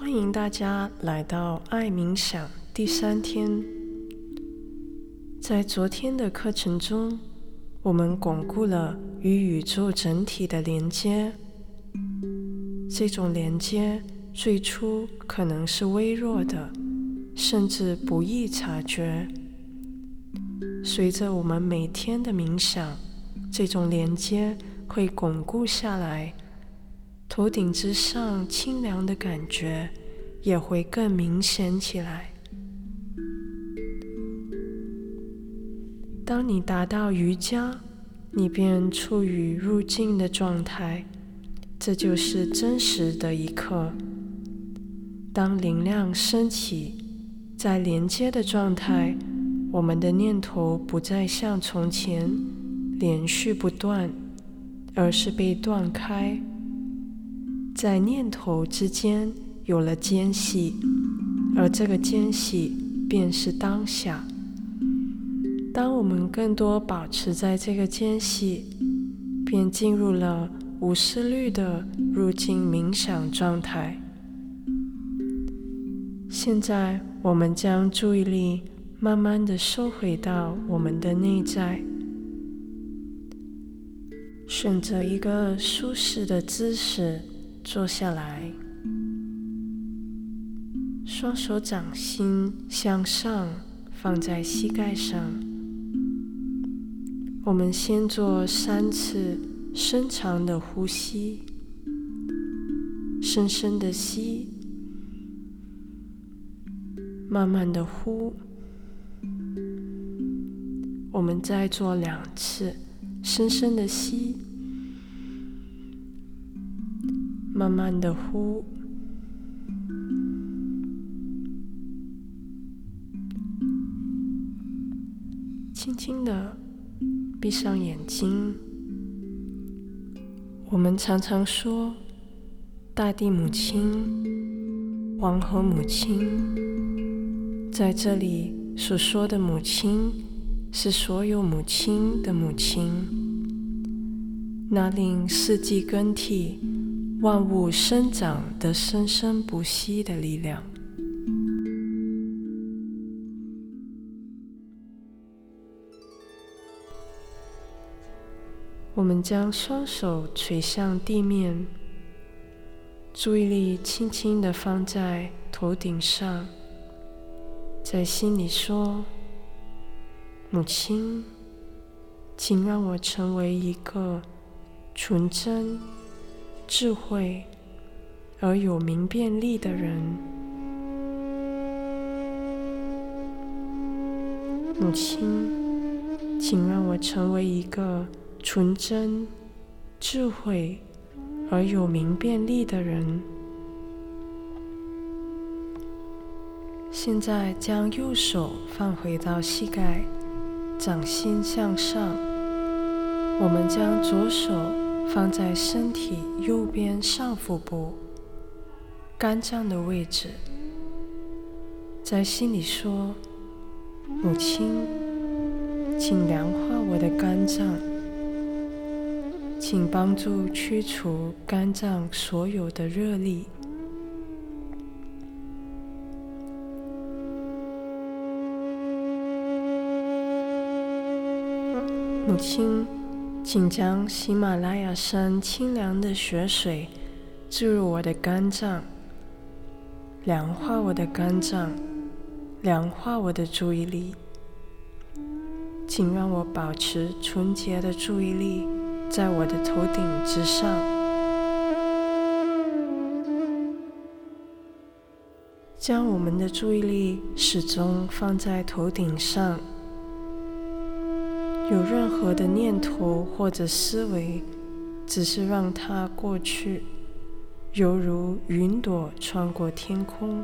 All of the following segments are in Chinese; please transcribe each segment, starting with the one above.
欢迎大家来到爱冥想第三天。在昨天的课程中，我们巩固了与宇宙整体的连接。这种连接最初可能是微弱的，甚至不易察觉。随着我们每天的冥想，这种连接会巩固下来。头顶之上清凉的感觉也会更明显起来。当你达到瑜伽，你便处于入境的状态，这就是真实的一刻。当灵量升起，在连接的状态，我们的念头不再像从前连续不断，而是被断开。在念头之间有了间隙，而这个间隙便是当下。当我们更多保持在这个间隙，便进入了无思虑的入境冥想状态。现在，我们将注意力慢慢的收回到我们的内在，选择一个舒适的姿势。坐下来，双手掌心向上放在膝盖上。我们先做三次深长的呼吸，深深的吸，慢慢的呼。我们再做两次深深的吸。慢慢的呼，轻轻的闭上眼睛。我们常常说，大地母亲、黄河母亲，在这里所说的母亲，是所有母亲的母亲，那令四季更替。万物生长的生生不息的力量。我们将双手垂向地面，注意力轻轻的放在头顶上，在心里说：“母亲，请让我成为一个纯真。”智慧而有明辨力的人，母亲，请让我成为一个纯真、智慧而有明辨力的人。现在将右手放回到膝盖，掌心向上。我们将左手。放在身体右边上腹部肝脏的位置，在心里说：“母亲，请凉化我的肝脏，请帮助驱除肝脏所有的热力。”母亲。请将喜马拉雅山清凉的雪水注入我的肝脏，凉化我的肝脏，凉化我的注意力。请让我保持纯洁的注意力在我的头顶之上，将我们的注意力始终放在头顶上。有任何的念头或者思维，只是让它过去，犹如云朵穿过天空。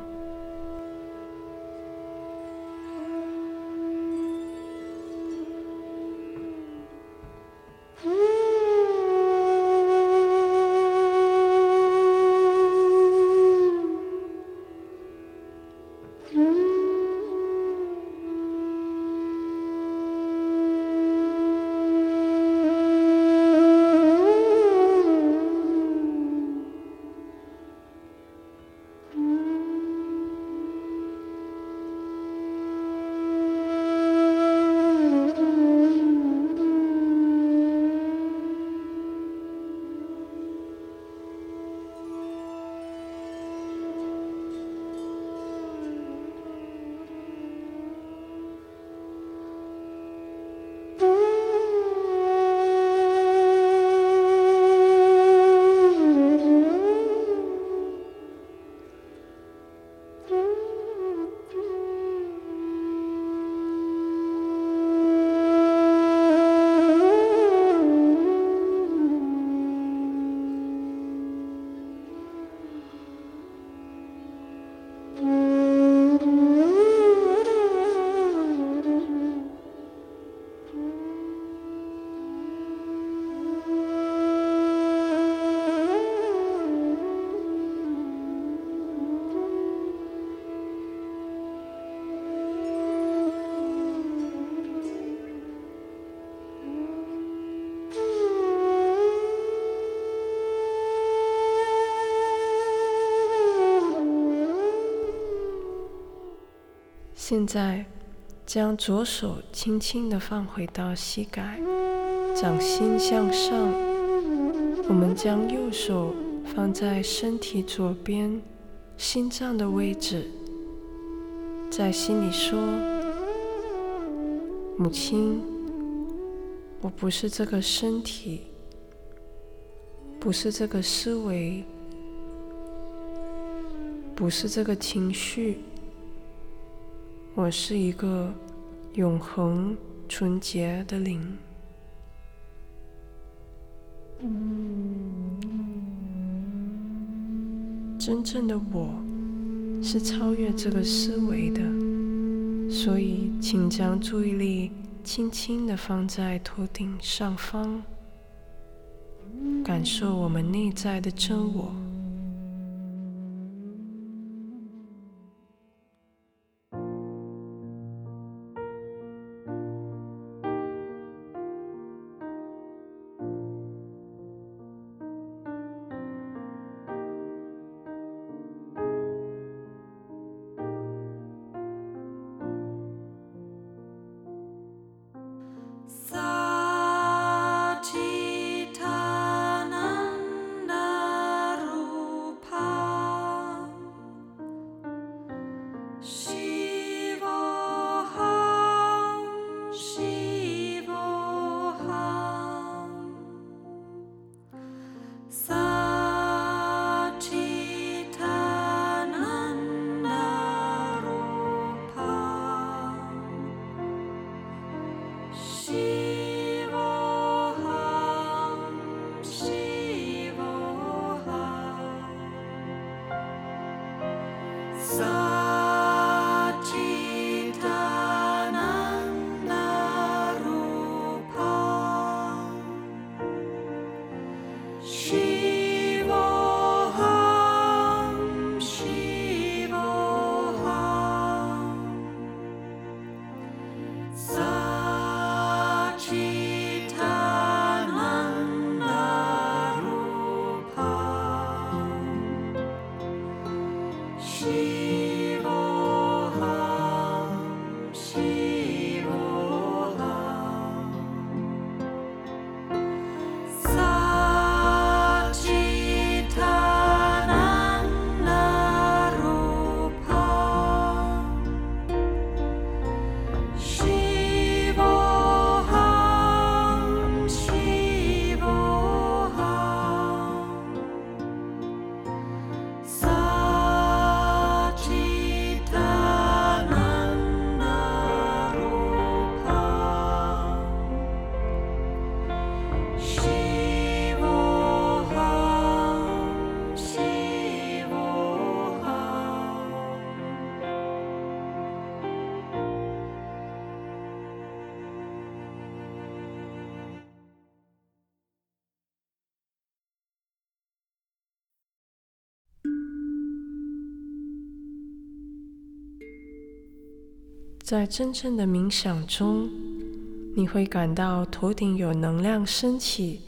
现在，将左手轻轻地放回到膝盖，掌心向上。我们将右手放在身体左边心脏的位置，在心里说：“母亲，我不是这个身体，不是这个思维，不是这个情绪。”我是一个永恒、纯洁的灵。真正的我是超越这个思维的，所以请将注意力轻轻的放在头顶上方，感受我们内在的真我。在真正的冥想中，你会感到头顶有能量升起，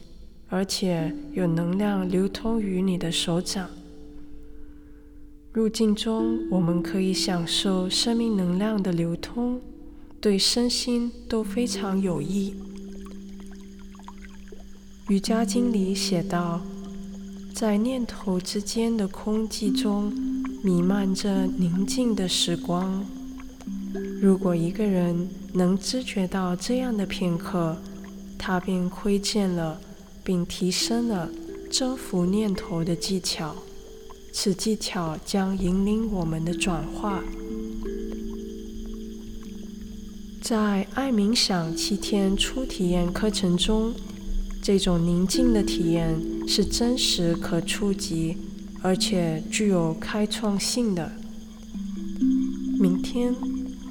而且有能量流通于你的手掌。入境中，我们可以享受生命能量的流通，对身心都非常有益。瑜伽经里写道，在念头之间的空寂中，弥漫着宁静的时光。如果一个人能知觉到这样的片刻，他便窥见了，并提升了征服念头的技巧。此技巧将引领我们的转化。在爱冥想七天初体验课程中，这种宁静的体验是真实、可触及，而且具有开创性的。明天。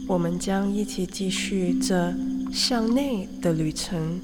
我们将一起继续这向内的旅程。